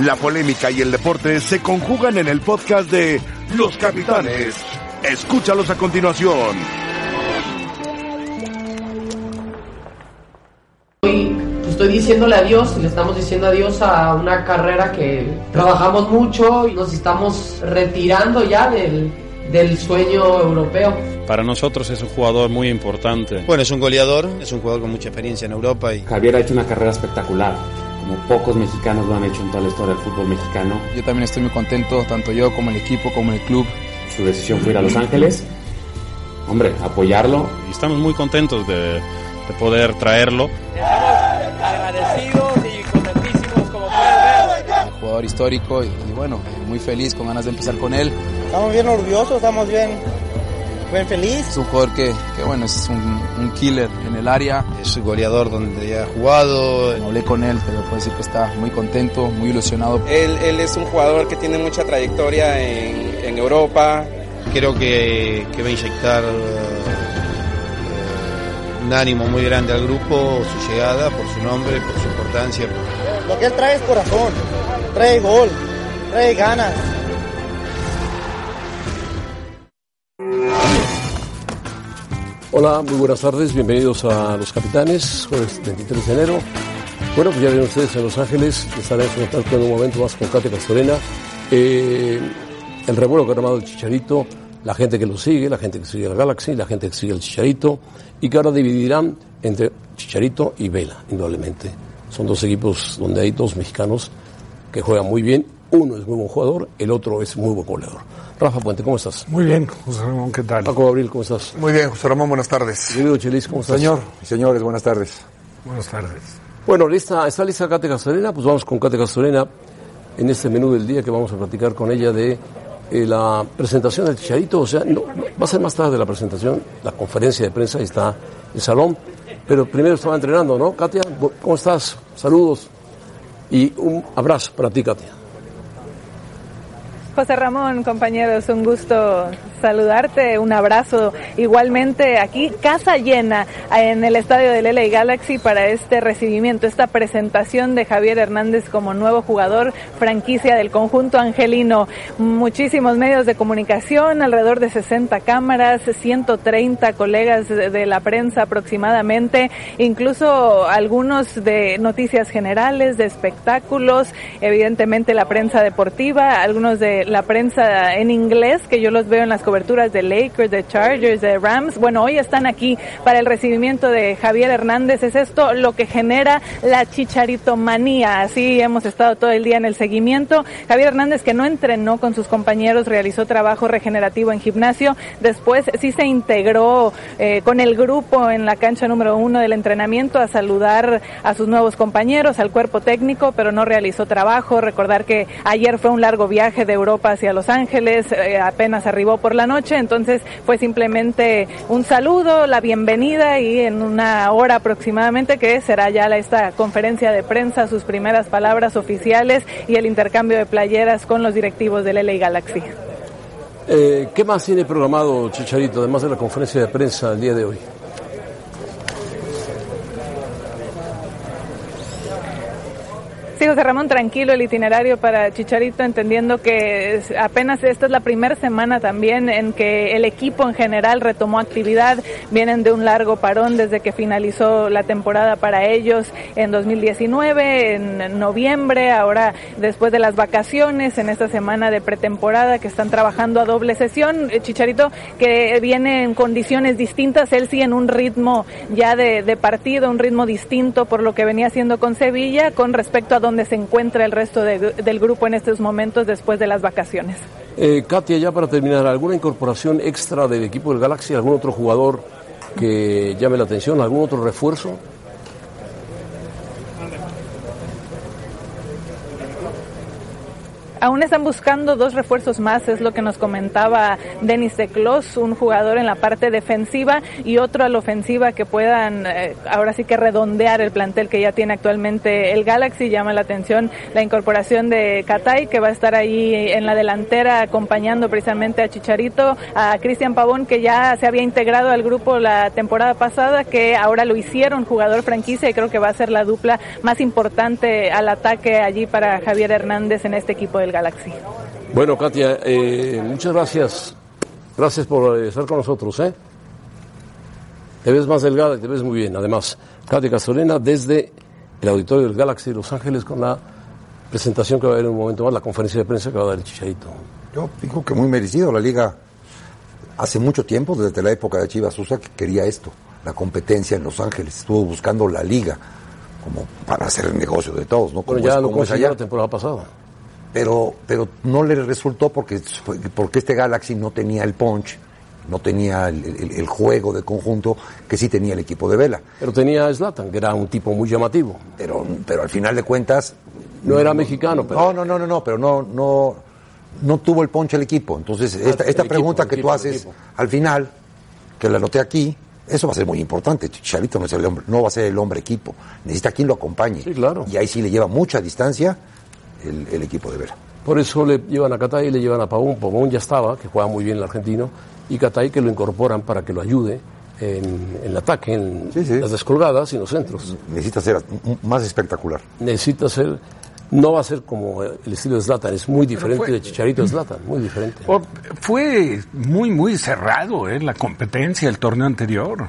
La polémica y el deporte se conjugan en el podcast de Los Capitanes. Escúchalos a continuación. Hoy estoy diciéndole adiós y le estamos diciendo adiós a una carrera que trabajamos mucho y nos estamos retirando ya del, del sueño europeo. Para nosotros es un jugador muy importante. Bueno, es un goleador, es un jugador con mucha experiencia en Europa. Y... Javier ha hecho una carrera espectacular como pocos mexicanos lo han hecho en toda la historia del fútbol mexicano. Yo también estoy muy contento, tanto yo como el equipo, como el club. Su decisión fue ir a Los Ángeles. Hombre, apoyarlo. Y estamos muy contentos de, de poder traerlo. Estamos agradecidos y contentísimos como pueden ver. Un jugador histórico y, y bueno, muy feliz, con ganas de empezar con él. Estamos bien orgullosos, estamos bien bien feliz. Es un jugador que, que bueno, es un, un, killer en el área. Es un goleador donde ha jugado. Hablé con él, pero puedo decir que está muy contento, muy ilusionado. Él, él es un jugador que tiene mucha trayectoria en, en Europa. Creo que, que va a inyectar uh, un ánimo muy grande al grupo, su llegada, por su nombre, por su importancia. Lo que él trae es corazón, trae gol, trae ganas. Hola, muy buenas tardes, bienvenidos a Los Capitanes, jueves 23 de enero. Bueno, pues ya ven ustedes en Los Ángeles, estaremos en en un momento más con Katia Castorena. Eh, el revuelo que ha armado el Chicharito, la gente que lo sigue, la gente que sigue el Galaxy, la gente que sigue el Chicharito, y que ahora dividirán entre Chicharito y Vela, indudablemente. Son dos equipos donde hay dos mexicanos que juegan muy bien. Uno es muy buen jugador, el otro es muy buen goleador. Rafa Puente, ¿cómo estás? Muy bien, José Ramón, ¿qué tal? Paco Gabriel, ¿cómo estás? Muy bien, José Ramón, buenas tardes. Querido Chelis, ¿cómo estás? Señor y señores, buenas tardes. Buenas tardes. Bueno, lista, ¿está lista Kate Castorena? Pues vamos con Kate Castorena en este menú del día que vamos a platicar con ella de eh, la presentación del Chicharito. O sea, no, va a ser más tarde la presentación, la conferencia de prensa, ahí está el salón. Pero primero estaba entrenando, ¿no? Katia, ¿cómo estás? Saludos y un abrazo para ti, Katia. José Ramón, compañeros, un gusto saludarte, un abrazo. Igualmente aquí, casa llena en el estadio del LA Galaxy para este recibimiento, esta presentación de Javier Hernández como nuevo jugador franquicia del conjunto angelino. Muchísimos medios de comunicación, alrededor de 60 cámaras, 130 colegas de la prensa aproximadamente, incluso algunos de noticias generales, de espectáculos, evidentemente la prensa deportiva, algunos de la prensa en inglés, que yo los veo en las coberturas de Lakers, de Chargers, de Rams. Bueno, hoy están aquí para el recibimiento de Javier Hernández. Es esto lo que genera la chicharitomanía. Así hemos estado todo el día en el seguimiento. Javier Hernández, que no entrenó con sus compañeros, realizó trabajo regenerativo en gimnasio. Después sí se integró eh, con el grupo en la cancha número uno del entrenamiento a saludar a sus nuevos compañeros, al cuerpo técnico, pero no realizó trabajo. Recordar que ayer fue un largo viaje de Europa hacia Los Ángeles, eh, apenas arribó por la noche, entonces fue simplemente un saludo, la bienvenida y en una hora aproximadamente que será ya esta conferencia de prensa, sus primeras palabras oficiales y el intercambio de playeras con los directivos del LA Galaxy. Eh, ¿Qué más tiene programado Chicharito, además de la conferencia de prensa el día de hoy? Sí, José Ramón, tranquilo el itinerario para Chicharito, entendiendo que apenas esta es la primera semana también en que el equipo en general retomó actividad. Vienen de un largo parón desde que finalizó la temporada para ellos en 2019, en noviembre, ahora después de las vacaciones, en esta semana de pretemporada que están trabajando a doble sesión. Chicharito que viene en condiciones distintas, él sí en un ritmo ya de, de partido, un ritmo distinto por lo que venía haciendo con Sevilla con respecto a donde se encuentra el resto de, del grupo en estos momentos después de las vacaciones. Eh, Katia, ya para terminar, ¿alguna incorporación extra del equipo del Galaxy? ¿Algún otro jugador que llame la atención? ¿Algún otro refuerzo? Aún están buscando dos refuerzos más, es lo que nos comentaba Denis de Clos, un jugador en la parte defensiva y otro a la ofensiva que puedan eh, ahora sí que redondear el plantel que ya tiene actualmente el Galaxy. Llama la atención la incorporación de Catay, que va a estar ahí en la delantera acompañando precisamente a Chicharito, a Cristian Pavón, que ya se había integrado al grupo la temporada pasada, que ahora lo hicieron jugador franquicia y creo que va a ser la dupla más importante al ataque allí para Javier Hernández en este equipo del Galaxy. Bueno, Katia, eh, muchas gracias. Gracias por eh, estar con nosotros. ¿eh? Te ves más delgada y te ves muy bien. Además, Katia Castorena desde el auditorio del Galaxy de Los Ángeles con la presentación que va a haber en un momento más, la conferencia de prensa que va a dar el Chicharito. Yo digo que muy merecido. La liga hace mucho tiempo, desde la época de Chivas Sosa, que quería esto, la competencia en Los Ángeles. Estuvo buscando la liga como para hacer el negocio de todos, ¿no? Como Bueno, ya es- lo como es consiguió allá. la temporada pasada. Pero, pero no le resultó porque, porque este Galaxy no tenía el punch, no tenía el, el- el juego de conjunto que sí tenía el equipo de Vela. Pero tenía a Zlatan, que era un tipo muy llamativo. Pero, pero al final de cuentas... No era mexicano, pero... No, no, no, no, no, pero no, no, no tuvo el punch el equipo. Entonces, Ah, esta, esta pregunta que equipo, tú haces al final, que la anoté aquí, eso va a ser muy importante. Chicharito no, es el hombre, no va a ser el hombre equipo. Necesita quien lo acompañe. Sí, claro. Y ahí sí le lleva mucha distancia el, el equipo de Vela. Por eso le llevan a Catay y le llevan a Pavón. Pavón ya estaba, que juega muy bien el argentino, y Catay que lo incorporan para que lo ayude en, en el ataque, en Sí, sí. las descolgadas y en los centros. Necesita ser más espectacular. Necesita ser, no va a ser como el estilo de Zlatan, es muy diferente fue- de Chicharito de Zlatan, muy diferente. O- Fue muy, muy cerrado eh, la competencia el torneo anterior.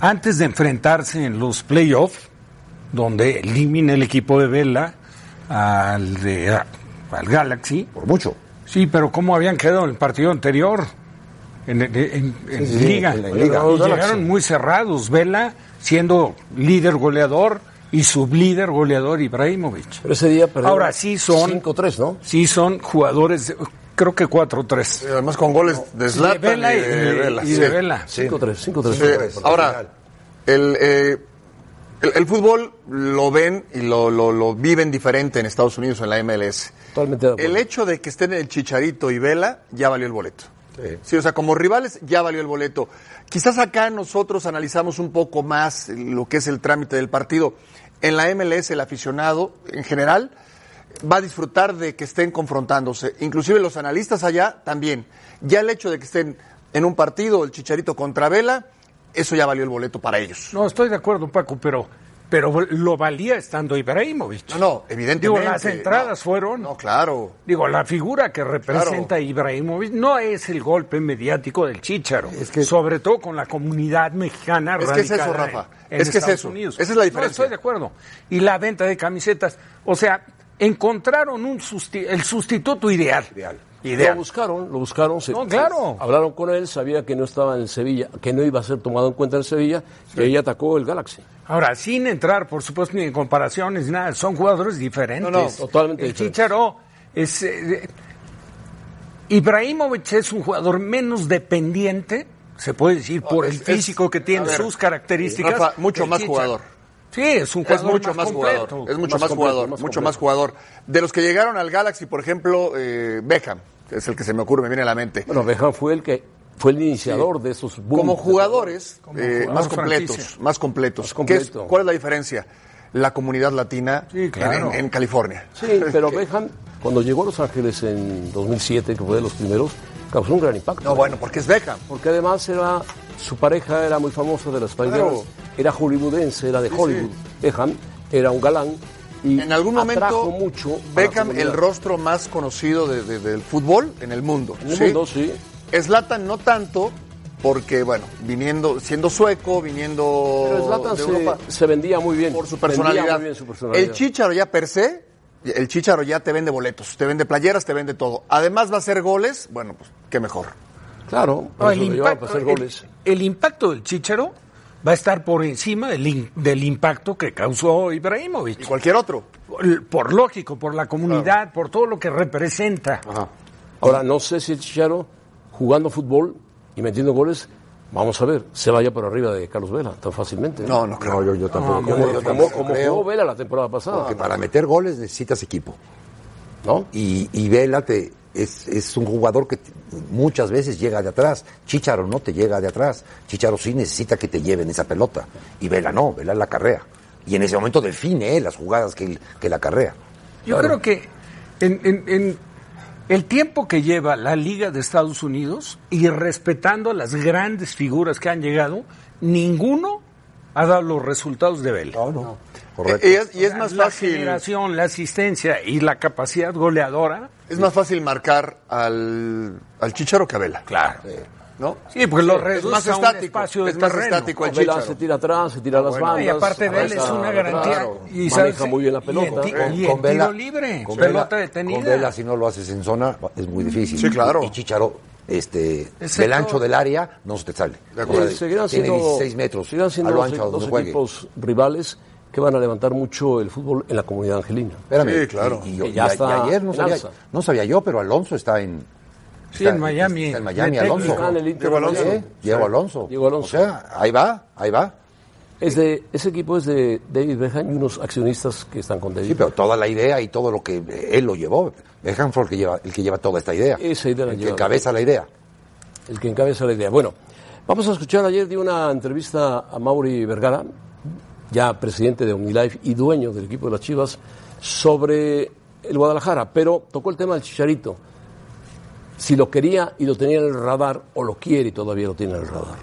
Antes de enfrentarse en los playoffs, donde elimina el equipo de Vela al, de, al Galaxy. Por mucho. Sí, pero ¿cómo habían quedado en el partido anterior? En, en- en- en Sí, sí, Liga. en la Liga. Y llegaron muy cerrados. Vela siendo líder goleador y sublíder goleador Ibrahimovic. Pero ese día Ahora sí son 5-3, ¿no? Sí son jugadores, de- creo que 4-3. Además con goles de Zlatan Vela y de Vela. y de Vela. 5-3, 5-3. Sí, Ahora, el, eh, el, el fútbol lo ven y lo, lo, lo viven diferente en Estados Unidos, en la MLS. Totalmente de acuerdo. El hecho de que estén el Chicharito y Vela ya valió el boleto. Sí, o sea, como rivales ya valió el boleto. Quizás acá nosotros analizamos un poco más lo que es el trámite del partido. En la MLS el aficionado en general va a disfrutar de que estén confrontándose. Inclusive los analistas allá también. Ya el hecho de que estén en un partido, el Chicharito contra Vela, eso ya valió el boleto para ellos. No, estoy de acuerdo, Paco, pero, pero lo valía estando Ibrahimovic. No, no, evidentemente. Digo, las entradas No, fueron. No, claro. Digo, la figura que representa a Ibrahimovic no es el golpe mediático del Chícharo. Sobre todo con la comunidad mexicana Es que es eso, Rafa. en- en Es que es Estados eso. Unidos. Esa es la No, diferencia. estoy de acuerdo. Y la venta de camisetas. O sea, encontraron un susti- el sustituto ideal. Ideal. Lo buscaron, lo buscaron. se- No, claro. Hablaron con él, sabía que no estaba en Sevilla, que no iba a ser tomado en cuenta en Sevilla, y ahí atacó el Galaxy. Ahora, sin entrar, por supuesto, ni en comparaciones, ni nada, son jugadores diferentes. No, no, totalmente El diferentes. Chicharo es. eh, Ibrahimovic es un jugador menos dependiente, se puede decir, por el es- físico que tiene, ver, sus características. Rafa, mucho más Chicharo. jugador. Sí, es un Es jugador mucho más, completo. jugador. Es mucho más, completo, jugador. más mucho más jugador. De los que llegaron al Galaxy, por ejemplo, eh, Beckham, es el que se me ocurre, me viene a la mente. Bueno, Beckham fue el que fue el iniciador de esos booms Como jugadores Como eh, jugador más completos, más completos. Más completo. ¿Qué es- ¿Cuál es la diferencia? La comunidad latina Sí, claro. en, en California. Sí, pero Beckham, cuando llegó a Los Ángeles en 2007, que fue de los primeros, causó un gran impacto. No, bueno, porque es Beckham. Porque además era su pareja era muy famosa de las Claro. Era hollywoodense, era de Hollywood. Beckham era un galán y En algún momento, mucho Beckham, el rostro más conocido de- de- del fútbol en el mundo. En el mundo, sí. Zlatan no tanto, porque, bueno, viniendo, siendo sueco, viniendo Pero Zlatan de se, Europa, se vendía muy bien. por su personalidad. muy bien su personalidad. El Chícharo ya per se, el Chícharo ya te vende boletos, te vende playeras, te vende todo. Además va a hacer goles, bueno, pues qué mejor. Claro, No, el, eso lo llevaban impacto, para hacer goles. el- el impacto del Chicharo va a estar por encima del, in- del impacto que causó Ibrahimovic. Y cualquier otro. Por, por lógico, por la comunidad, por todo lo que representa. Ahora, no sé si el Chicharo, jugando fútbol y metiendo goles, vamos a ver, se vaya por arriba de Carlos Vela tan fácilmente. No, no creo. No, yo, yo tampoco. Como, yo tampoco como creo, jugó Vela la temporada pasada. porque para meter goles necesitas equipo. ¿no? Y, y Vela te, es, es un jugador que muchas veces llega de atrás. Chicharo no te llega de atrás. Chicharo sí necesita que te lleven esa pelota. Y Vela no, Vela la carrea. Y en ese momento define eh, las jugadas que, que la carrea. Yo creo que en, en- en el tiempo que lleva la Liga de Estados Unidos y respetando a las grandes figuras que han llegado, ninguno ha dado los resultados de Vela. No, no. Y es, y es más la fácil. generación, la asistencia y la capacidad goleadora. Es más fácil marcar al, al Chicharo que a Vela. Claro. ¿No? Sí, porque lo es reduce más a un estático. espacio de es más terreno. estático el Vela Chicharo. se tira atrás, se tira a las Bueno, bandas. y aparte Vela es arranca una atrás, garantía. Y maneja sabes- muy bien la y pelota. Con, y con Vela, tiro libre, con pelota Vela- detenida. Con Vela, si no lo haces en zona, es muy difícil. Sí, claro. Y Chicharo, este, Ese del ancho del área, no se te sale. De acuerdo. Eh, seguirán tiene siendo, 16 metros seguirán siendo a lo ancho dos juegue. equipos rivales que van a levantar mucho el fútbol en la comunidad angelina. Espérame, Sí, claro. Y, y- Que y- ya y está ayer no sabía, no sabía yo, pero Alonso está en. Sí, está- en Miami. Está en Miami, Alonso. técnico. Está en el Inter Diego Alonso. ¿Eh? Diego Alonso. Diego Alonso. O sea, ahí va, ahí va. Es de, ese equipo es de David Beckham y unos accionistas que están con David. Sí, pero toda la idea y todo lo que él lo llevó. Beckham fue el que lleva, el que lleva toda esta idea. Esa idea la el que encabeza la idea. el que encabeza la idea. Bueno, vamos a escuchar ayer de una entrevista a Mauri Vergara, ya presidente de OmniLife y dueño del equipo de las Chivas, sobre el Guadalajara, pero tocó el tema del Chicharito. Si lo quería y lo tenía en el radar, o lo quiere y todavía lo tiene en el radar.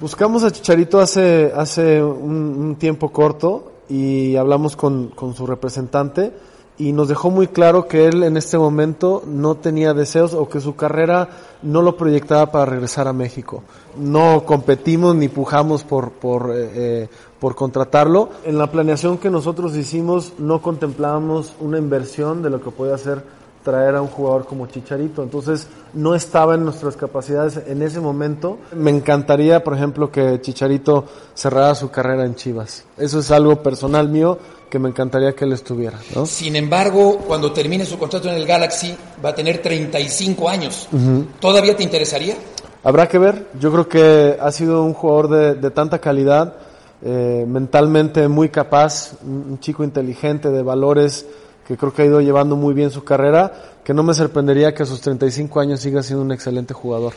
Buscamos a Chicharito hace, hace un, un tiempo corto y hablamos con, con su representante y nos dejó muy claro que él en este momento no tenía deseos o que su carrera no lo proyectaba para regresar a México. No competimos ni pujamos por, por, eh, eh, por contratarlo. En la planeación que nosotros hicimos no contemplábamos una inversión de lo que podía hacer traer a un jugador como Chicharito. Entonces no estaba en nuestras capacidades en ese momento. Me encantaría, por ejemplo, que Chicharito cerrara su carrera en Chivas. Eso es algo personal mío que me encantaría que él estuviera. ¿no? Sin embargo, cuando termine su contrato en el Galaxy, va a tener 35 años. Ujú. ¿Todavía te interesaría? Habrá que ver. Yo creo que ha sido un jugador de, de tanta calidad, eh, mentalmente muy capaz, un chico inteligente, de valores, que creo que ha ido llevando muy bien su carrera, que no me sorprendería que a sus 35 años siga siendo un excelente jugador.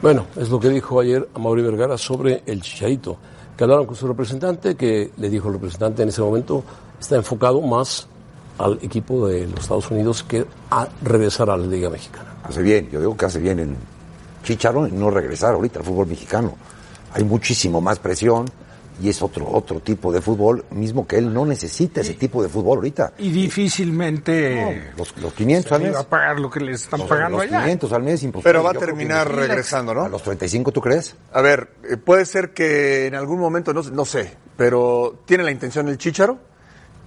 Bueno, es lo que dijo ayer a Mauri Vergara sobre el Chicharito, que hablaron con su representante, que le dijo el representante en ese momento está enfocado más al equipo de los Estados Unidos que a regresar a la Liga Mexicana. Hace bien, yo digo que hace bien en Chicharo en no regresar ahorita al fútbol mexicano. Hay muchísimo más presión y es otro otro tipo de fútbol, mismo que él no necesita ese tipo de fútbol ahorita. Y difícilmente Los, los 500 al mes. va a pagar lo que le están Los, pagando los allá. 500 al mes, imposible. Pero va a terminar regresando, ¿no? A los 35, ¿tú crees? A ver, eh, puede ser que en algún momento, no, no sé, pero tiene la intención el Chícharo,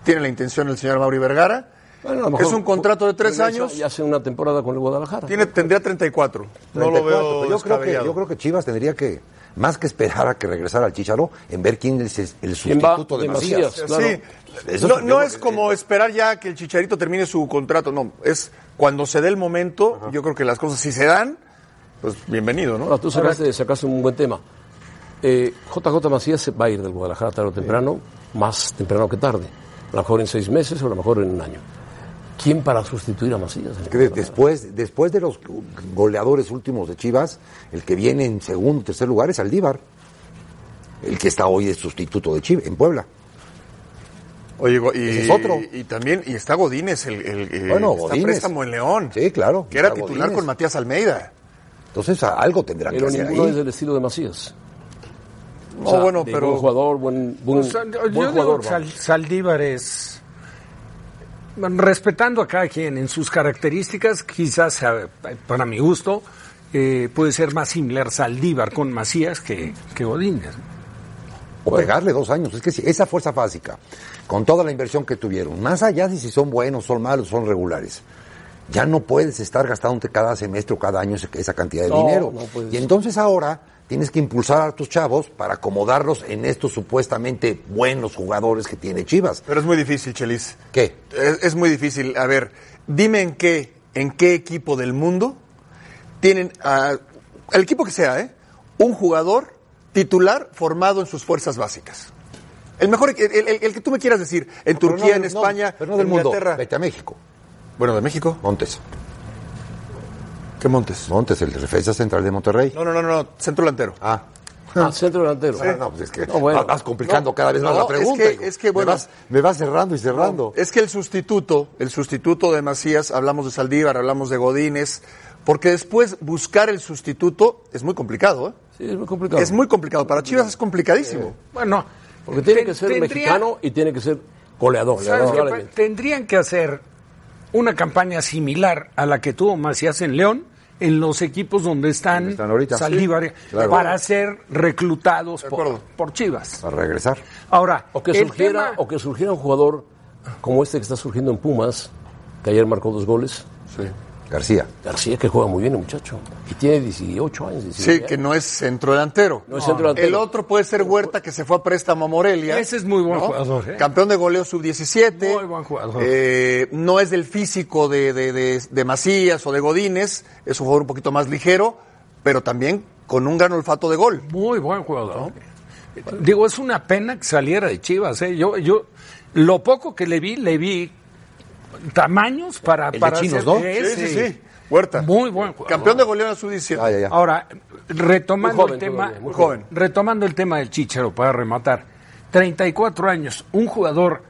tiene la intención el señor Mauri Vergara. Bueno, a lo mejor es un contrato de tres años, Y hace una temporada con el Guadalajara. tiene, tendría 34. No lo 34, veo pero yo creo, que, yo creo que Chivas tendría que, más que esperar a que regresara al Chicharo, en ver quién es el sustituto de Macías. Macías, claro. Sí, Eso no, es- no yo es creo que- como esperar ya que el Chicharito termine su contrato, no, es cuando se dé el momento, yo creo que las cosas si se dan, pues bienvenido, ¿no? Ahora, tú sacaste, sacaste un buen tema. Eh, JJ Macías se va a ir del Guadalajara tarde o temprano, más temprano que tarde. A lo mejor en seis meses o a lo mejor en un año. ¿Quién para sustituir a Macías? Después, después de los goleadores últimos de Chivas, el que viene en segundo, tercer lugar es Aldívar. El que está hoy de sustituto de Chivas en Puebla. Oye, y, es otro. y también, y está Godínez, el, el, el- Bueno, está Godínez. préstamo en León, Sí, claro. que era titular Godínez. con Matías Almeida. Entonces algo tendrá que Pero hacer ninguno ahí. es del estilo de Macías. No, O sea, bueno, pero... Buen jugador, buen, buen, O sea, yo buen digo jugador. Saldívar es. Respetando a cada quien en sus características, quizás para mi gusto, eh, puede ser más similar Saldívar con Macías que, que Godínez. O pegarle dos años. Es que si esa fuerza básica, con toda la inversión que tuvieron, más allá de si son buenos, son malos, son regulares, ya no puedes estar gastándote cada semestre o cada año ese- esa cantidad de No, dinero. no y entonces ahora tienes que impulsar a tus chavos para acomodarlos en estos supuestamente buenos jugadores que tiene Chivas. Pero es muy difícil, Chelis. ¿Qué? Es, es muy difícil. A ver, dime en qué, en qué equipo del mundo tienen, el equipo que sea, ¿eh? Un jugador titular formado en sus fuerzas básicas. El mejor, el, el- el que tú me quieras decir, en no Turquía, en no, España, pero no del en mundo. Inglaterra. Vete a México. Bueno, de México. Montes. ¿Qué Montes? Montes, el defensa central de Monterrey. No, no, no, no, centro delantero. Ah. Ah, centro delantero. Ah, no, pues es que No, bueno. vas complicando No, cada vez más no, la pregunta. es que- es que, bueno. me, vas, me vas cerrando y cerrando. Es que el sustituto, el sustituto de Macías, hablamos de Saldívar, hablamos de Godínez, porque después buscar el sustituto es muy complicado, ¿eh? Sí, es muy complicado. Es muy complicado. Para Chivas es complicadísimo. Bueno, Porque tiene que ser tendría- mexicano y tiene que ser goleador. Indudablemente. Tendrían que hacer una campaña similar a la que tuvo Macías en León en los equipos donde están, Donde están ahorita. Saldívar, Sí, claro. para ser reclutados por, por Chivas. Para regresar. Ahora, O que, surgiera, tema- o que surgiera un jugador como este que está surgiendo en Pumas, que ayer marcó dos goles. García. García, que juega muy bien el muchacho. Y tiene 18 años. 19 Sí, que no es centro delantero. No es centro delantero. El otro puede ser Huerta, que se fue a préstamo a Morelia. Ese es muy buen jugador, ¿eh? Campeón de goleo sub-17. Muy buen jugador. Eh, no es del físico de, de, de- de Macías o de Godínez. Es un jugador un poquito más ligero, pero también con un gran olfato de gol. Muy buen jugador. Digo, es una pena que saliera de Chivas. ¿eh? Yo, yo, lo poco que le vi, le vi tamaños para, de para chinos, hacer ¿no? ese. Sí, sí, sí. Huerta. Muy buen jugador. Campeón de goleo en la sub-17. Ah, ya, ya. Ahora, retomando joven el tema, todavía, muy joven. retomando el tema del Chicharo para rematar. 34 años, un jugador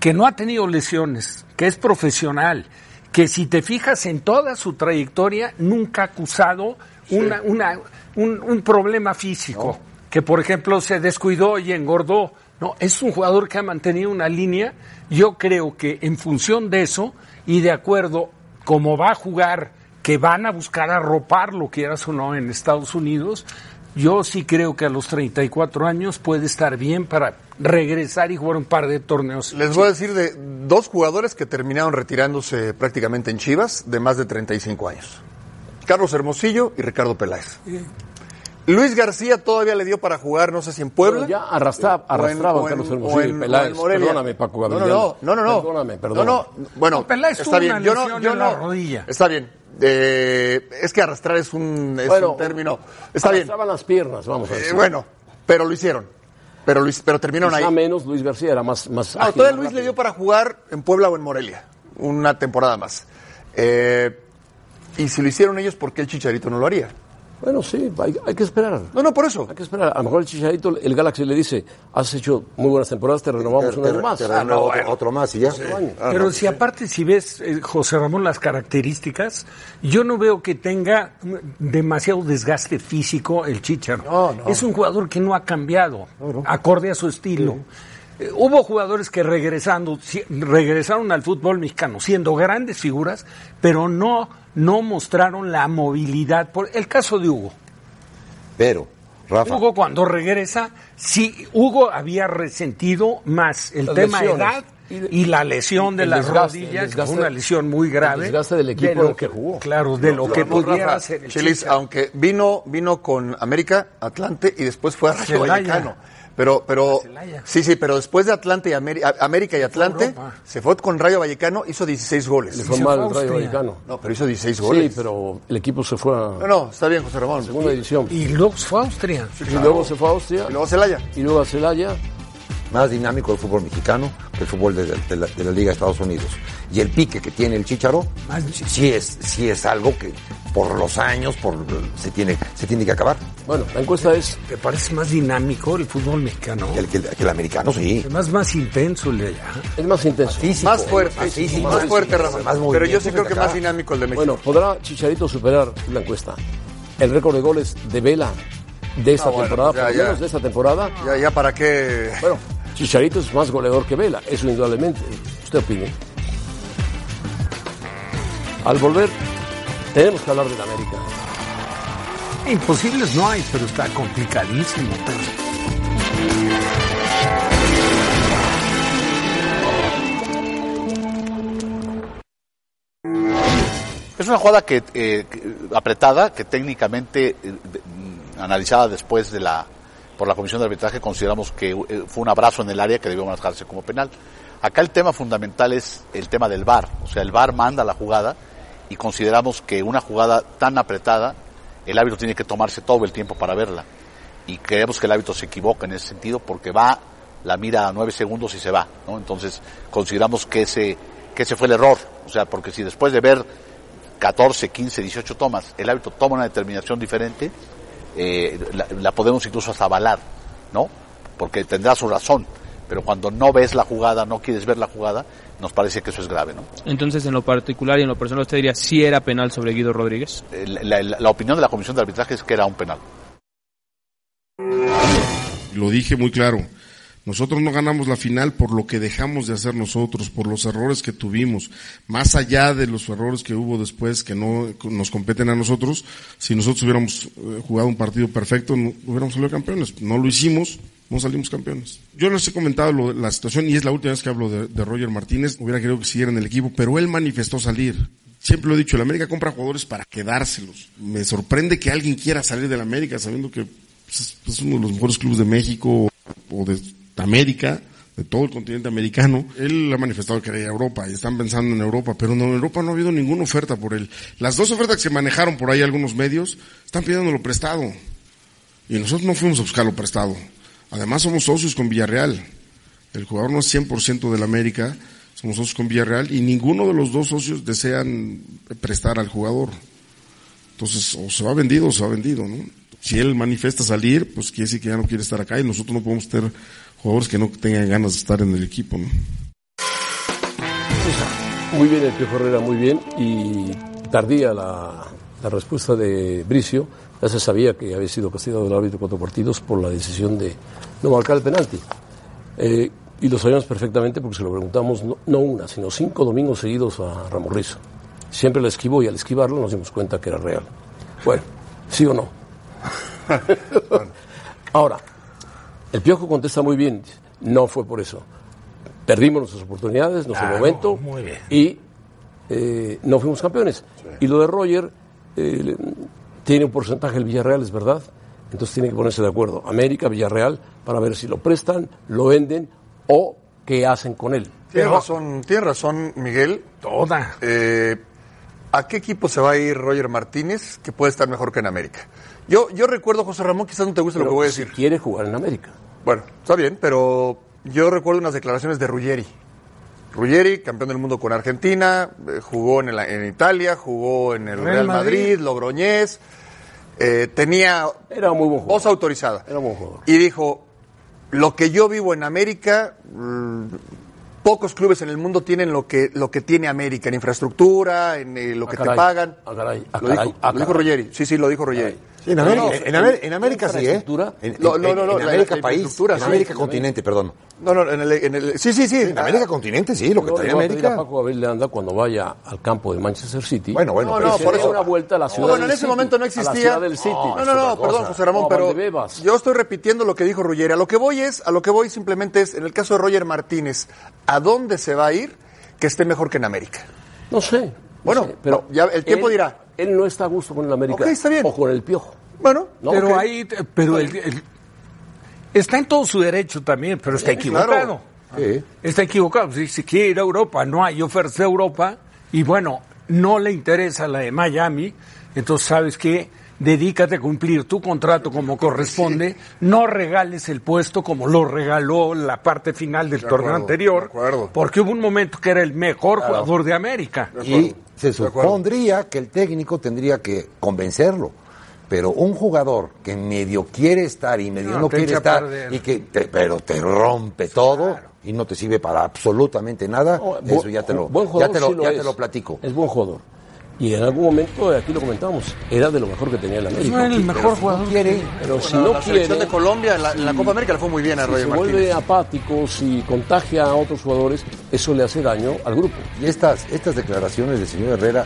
que no ha tenido lesiones, que es profesional, que si te fijas en toda su trayectoria nunca ha acusado una, una- un, un problema físico, que por ejemplo se descuidó y engordó. No, es un jugador que ha mantenido una línea. Yo creo que en función de eso y de acuerdo como va a jugar, que van a buscar arroparlo, quieras o no, en Estados Unidos, yo sí creo que a los 34 años puede estar bien para regresar y jugar un par de torneos. Les voy a decir de dos jugadores que terminaron retirándose prácticamente en Chivas de más de 35 años. Carlos Hermosillo y Ricardo Peláez. Luis García todavía le dio para jugar, no sé si en Puebla. Pero ya arrastra- o en- arrastraba o en- Carlos o Hermosillo en- y o en Peláez. Morelia. Perdóname, Paco No, Gabriel. no, no, no, no. Perdóname, No, perdóname. no, bueno, No, Peláez está bien. una Yo no, yo no. rodilla. Está bien. Eh, es que arrastrar es un, es Bueno, un término. Está bien. Arrastraban las piernas, vamos a Eh, decir. bueno, pero lo hicieron. Pero, hic- pero terminaron Quizá ahí. menos Luis García era más, más No, ágil, todavía más Luis le dio para jugar en Puebla o en Morelia. Una temporada más. Eh, y si lo hicieron ellos, ¿por qué el Chicharito no lo haría? Bueno, sí, hay, hay que esperar. No, no, por eso. Hay que esperar. A lo mejor el Chicharito, el Galaxy le dice, has hecho muy buenas temporadas, te renovamos te- vez más. te Ah, no, otro, bueno. otro más y ya. Pero si aparte, si ves, eh, José Ramón, las características, yo no veo que tenga demasiado desgaste físico el Chicharo. Es un jugador que no ha cambiado, acorde a su estilo. Eh, Hubo jugadores que regresando, si- regresaron al fútbol mexicano siendo grandes figuras, pero no, no mostraron la movilidad. Por el caso de Hugo. Pero, Rafa, Hugo cuando regresa, sí, Hugo había resentido más el Las tema de lesiones. edad y la lesión de El las desgaste, rodillas, desgaste- una lesión muy grave. el desgaste del equipo de lo que jugó. Claro, de lo que No, pudiera Rafa, hacer el Chelis, Chicharo. aunque vino, vino con América, Atlante y después fue a Rayo. Vallecano. Pero, pero, sí, sí, pero después de Atlante y Ameri- a- América y Atlante, se fue con Rayo Vallecano, hizo 16 goles. Le fue se mal fue a el Rayo. Vallecano. No, pero hizo 16 goles. Sí, pero el equipo se fue a No, no, está bien, José Ramón. segunda división. Y luego fue a Austria. Y luego se fue a Austria, Y luego Celaya. y luego a Celaya. Más dinámico el fútbol mexicano que el fútbol de, de la, de la Liga de Estados Unidos. Y el pique que tiene el Chicharo, sí, sí es, sí es algo que por los años por, se, tiene, se tiene que acabar. Bueno, la encuesta es, ¿Te parece más dinámico el fútbol mexicano? El, que, el, que el americano, sí. Además, más intenso el de allá. es más intenso. Físico, Más fuerte, más físico, más fuerte, Rafa. más Pero yo sí creo que más dinámico el de México. Bueno, ¿podrá Chicharito superar la encuesta? El récord de goles de Vela de esta Ah, bueno, temporada, ya, por lo ya. menos de esta temporada. ya, ya para qué. Bueno, Chicharito es más goleador que Vela, eso indudablemente. ¿Usted opine? Al volver, tenemos que hablar del América. Imposibles no hay, pero está complicadísimo. Es una jugada que, eh, apretada que técnicamente eh, de- mm, analizada después de la por la comisión de arbitraje consideramos que eh, fue un abrazo en el área que debió manejarse como penal. Acá el tema fundamental es el tema del VAR, o sea, el VAR manda la jugada y consideramos que una jugada tan apretada el árbitro tiene que tomarse todo el tiempo para verla y creemos que el árbitro se equivoca en ese sentido porque va la mira a nueve segundos y se va, ¿no? Entonces consideramos que ese, que ese fue el error, o sea, porque si después de ver 14, 15, 18 tomas, el árbitro toma una determinación diferente, eh, la, la podemos incluso hasta avalar, ¿no? Porque tendrá su razón, pero cuando no ves la jugada, no quieres ver la jugada, nos parece que eso es grave, ¿no? Entonces, en lo particular y en lo personal, ¿usted diría si era penal sobre Guido Rodríguez? Eh, La, la- la opinión de la Comisión de Arbitraje es que era un penal. Lo dije muy claro. Nosotros no ganamos la final por lo que dejamos de hacer nosotros, por los errores que tuvimos, más allá de los errores que hubo después que no nos competen a nosotros. Si nosotros hubiéramos eh, jugado un partido perfecto, hubiéramos salido campeones. No lo hicimos, no salimos campeones. Yo les he comentado lo- la situación y es la última vez que hablo de, Roger Martínez. Hubiera querido que siguiera en el equipo, pero él manifestó salir. Siempre lo he dicho, el América compra jugadores para quedárselos. Me sorprende que alguien quiera salir del América sabiendo que pues, es, es uno de los mejores clubes de México o de América, de todo el continente americano. Él ha manifestado que quería ir a Europa y están pensando en Europa, pero no, en Europa no ha habido ninguna oferta por él. Las dos ofertas que se manejaron por ahí algunos medios están pidiéndolo prestado. Y nosotros no fuimos a buscarlo prestado. Además somos socios con Villarreal. El jugador no es 100% del América, somos socios con Villarreal y ninguno de los dos socios desean prestar al jugador. Entonces, o se va vendido o se va vendido, ¿no? Si él manifiesta salir, pues quiere decir que ya no quiere estar acá y nosotros no podemos tener jugadores que no tengan ganas de estar en el equipo, ¿no? Muy bien el Piojo Herrera, muy bien. Y tardía la, la respuesta de Bricio. Ya se sabía que había sido castigado el árbitro cuatro partidos por la decisión de no marcar el penalti. Eh, y lo sabíamos perfectamente porque se lo preguntamos no, no una, sino cinco domingos seguidos a Ramos Rizo. Siempre la esquivó y al esquivarlo nos dimos cuenta que era real. Bueno, ¿sí o no? Ahora, el Piojo contesta muy bien. No fue por eso. Perdimos nuestras oportunidades, nuestro Ah, momento no, muy bien. y eh, no fuimos campeones. Y lo de Roger eh, tiene un porcentaje el Villarreal, es verdad. Entonces tiene que ponerse de acuerdo. América, Villarreal, para ver si lo prestan, lo venden o qué hacen con él. Tiene razón, tiene razón, Miguel. Toda. Eh, ¿A qué equipo se va a ir Roger Martínez que puede estar mejor que en América? Yo, yo recuerdo, José Ramón, quizás no te guste lo que voy a si decir. quiere jugar en América. Bueno, está bien, pero yo recuerdo unas declaraciones de Ruggeri. Ruggeri, campeón del mundo con Argentina, eh, jugó en, el- en Italia, jugó en el Real Real, Madrid, Madrid. Logroñés, eh, tenía Era muy buen voz autorizada. Era buen jugador. Y dijo, lo que yo vivo en América, mm, pocos clubes en el mundo tienen lo que, lo que tiene América, en infraestructura, en eh, lo Ah, que caray. te pagan. Ah, caray. Ah, lo caray. dijo, Ah, lo dijo. Ruggeri, sí, sí, lo dijo Ruggeri. Sí, en América, en, en América sí, ¿eh? En, No, en- no, en América la país, en sí. América continente, perdón. No, no, en el, en el- sí, sí, sí. En América continente, sí, lo que trae le voy a América. Paco a ver le anda cuando vaya al campo de Manchester City. Bueno, bueno, No, por eso. una vuelta a la ciudad bueno, en ese City, momento no existía. No, no, no, perdón. José Ramón, pero yo estoy repitiendo lo que dijo Ruggeri. A lo que voy es, a lo que voy simplemente es, en el caso de Roger Martínez, ¿a dónde se va a ir que esté mejor que en América? No sé. no Bueno, pero ya el tiempo dirá. Él no está a gusto con el América. Está bien. O con el Piojo. Bueno, No, pero ahí, pero el- el- está en todo su derecho también, pero está equivocado. claro. Sí. Está equivocado. Si, si quiere ir a Europa, no hay ofertas de Europa y bueno, no le interesa la de Miami, entonces sabes que dedícate a cumplir tu contrato como corresponde, no regales el puesto como lo regaló la parte final del torneo acuerdo, anterior, de acuerdo. porque hubo un momento que era el mejor jugador de América. Y se supondría que el técnico tendría que convencerlo. Pero un jugador que medio quiere estar y medio No, quiere estar, y que te- pero te rompe todo y no te sirve para absolutamente nada, No, eso ya te lo, ya te lo, sí lo ya es. te lo platico. Es buen jugador. Y en algún momento, aquí lo comentamos, era de lo mejor que tenía el América. No era el mejor jugador. Quiere, Pero si no la quiere, selección de Colombia en la, en la si- Copa América le fue muy bien a si Roger se Martínez. vuelve apático, si contagia a otros jugadores, eso le hace daño al grupo. Y estas, estas declaraciones del señor Herrera,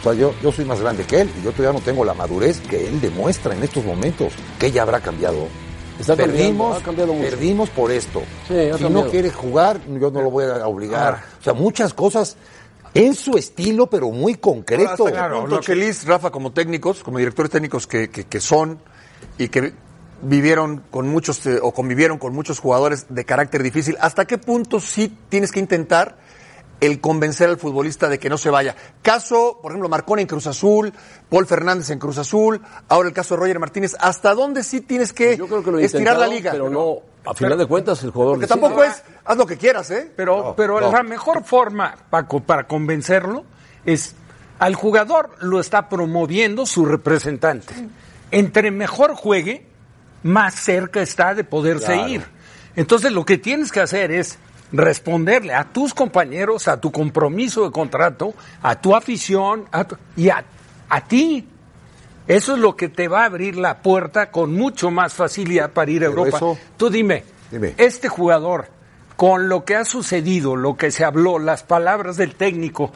o sea, yo, yo soy más grande que él y yo todavía no tengo la madurez que él demuestra en estos momentos, que ya habrá cambiado. Está perdimos, ha cambiado mucho. perdimos por esto. Sí, ha si cambiado. no quiere jugar, yo no lo voy a obligar. Ah. O sea, muchas cosas en su estilo, pero muy concreto. ¿Hasta qué punto Chelis, Rafa, como técnicos, como directores técnicos que, que- que son y que vivieron con muchos eh, o convivieron con muchos jugadores de carácter difícil, ¿hasta qué punto sí tienes que intentar el convencer al futbolista de que no se vaya. Caso, por ejemplo, Marconi en Cruz Azul, Paul Fernández en Cruz Azul, ahora el caso de Roger Martínez. ¿Hasta dónde sí tienes que, Yo creo que lo he estirar la liga? Pero no, a final de cuentas el jugador... Porque decide. tampoco es, haz lo que quieras, ¿eh? Pero, pero no. la mejor forma, Paco, para convencerlo es al jugador lo está promoviendo su representante. Entre mejor juegue, más cerca está de poderse Claro. ir. Entonces lo que tienes que hacer es responderle a tus compañeros, a tu compromiso de contrato, a tu afición a tu- y a, a ti. Eso es lo que te va a abrir la puerta con mucho más facilidad para ir a Pero Europa. eso- Tú dime, Dime. este jugador, con lo que ha sucedido, lo que se habló, las palabras del técnico,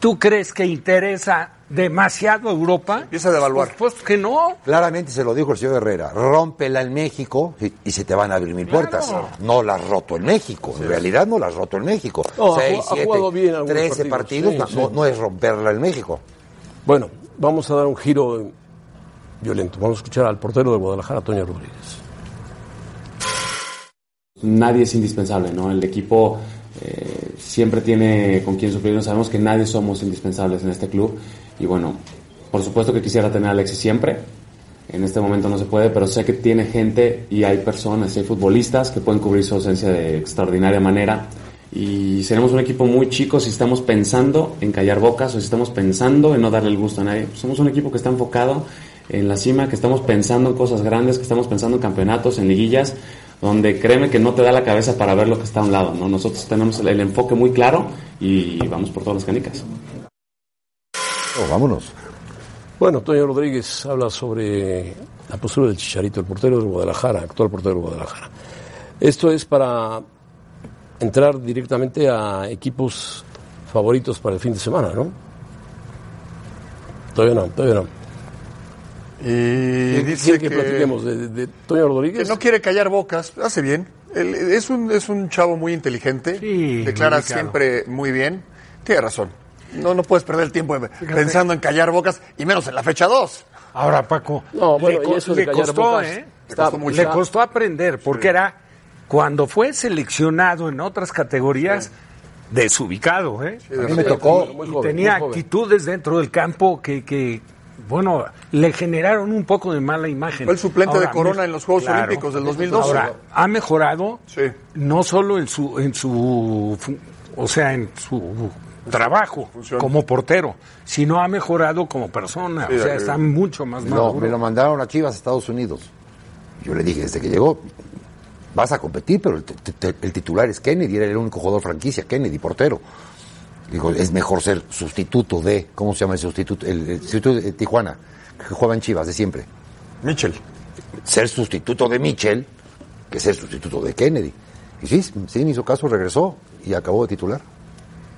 ¿tú crees que interesa demasiado a Europa? Empieza a devaluar. Pues, pues que no. Claramente se lo dijo el señor Herrera, rómpela en México y, y se te van a abrir mil Claro. puertas. No la has roto en México, en realidad no la has roto en México. No, ha Seis, jugado- ha siete, jugado bien algunos 13 partidos, partidos, sí, no, sí. no es romperla en México. Bueno, vamos a dar un giro violento. Vamos a escuchar al portero de Guadalajara, Toño Rodríguez. nadie es indispensable, ¿no? El equipo eh, siempre tiene con quién sufrir. Sabemos que nadie somos indispensables en este club. Y bueno, por supuesto que quisiera tener a Alexis siempre. En este momento no se puede, pero sé que tiene gente y hay personas, hay futbolistas que pueden cubrir su ausencia de extraordinaria manera. Y seremos un equipo muy chico si estamos pensando en callar bocas o si estamos pensando en no darle el gusto a nadie. Somos un equipo que está enfocado en la cima, que estamos pensando en cosas grandes, que estamos pensando en campeonatos, en liguillas, donde créeme que no te da la cabeza para ver lo que está a un lado. ¿no? Nosotros tenemos el enfoque muy claro y vamos por todas las canicas. Oh, vámonos. Bueno, Toño Rodríguez habla sobre la postura del Chicharito, el portero de Guadalajara, actual portero de Guadalajara. Esto es para entrar directamente a equipos favoritos para el fin de semana, ¿no? Todavía no, todavía no. Y ¿Quién- dice que que, platiquemos? ¿De, de- de Toño que Rodríguez? no quiere callar bocas, hace bien. Él- es, un, es un chavo muy inteligente, declara muy claro. siempre muy bien. Tiene razón. No, no puedes perder el tiempo pensando en callar bocas, y menos en la fecha 2. Ahora, Paco, No, bueno, le, co- eso costó, bocas ¿eh? está- costó mucho. Le costó aprender, porque era cuando fue seleccionado en otras categorías, desubicado, ¿eh? A mí me tocó. muy Y joven, tenía actitudes dentro del campo que, que, bueno, le generaron un poco de mala imagen. Fue el suplente de Corona me- en los Juegos claro. Olímpicos del 2012. Ahora, ha mejorado Sí. no solo en su, en su, o sea, en su trabajo como portero, sino ha mejorado como persona, Sí, o sea, está mucho más No, maduro. me lo mandaron a Chivas, Estados Unidos. Yo le dije desde que llegó, vas a competir, pero el, t- t- el titular es Kennedy, era el único jugador franquicia, Kennedy, portero. Dijo, es mejor ser sustituto de, ¿cómo se llama el sustituto? El, el sustituto de Tijuana, que juega en Chivas de siempre. Mitchell. Ser sustituto de Mitchell que ser sustituto de Kennedy. Y sí, sí, me hizo caso, regresó y acabó de titular.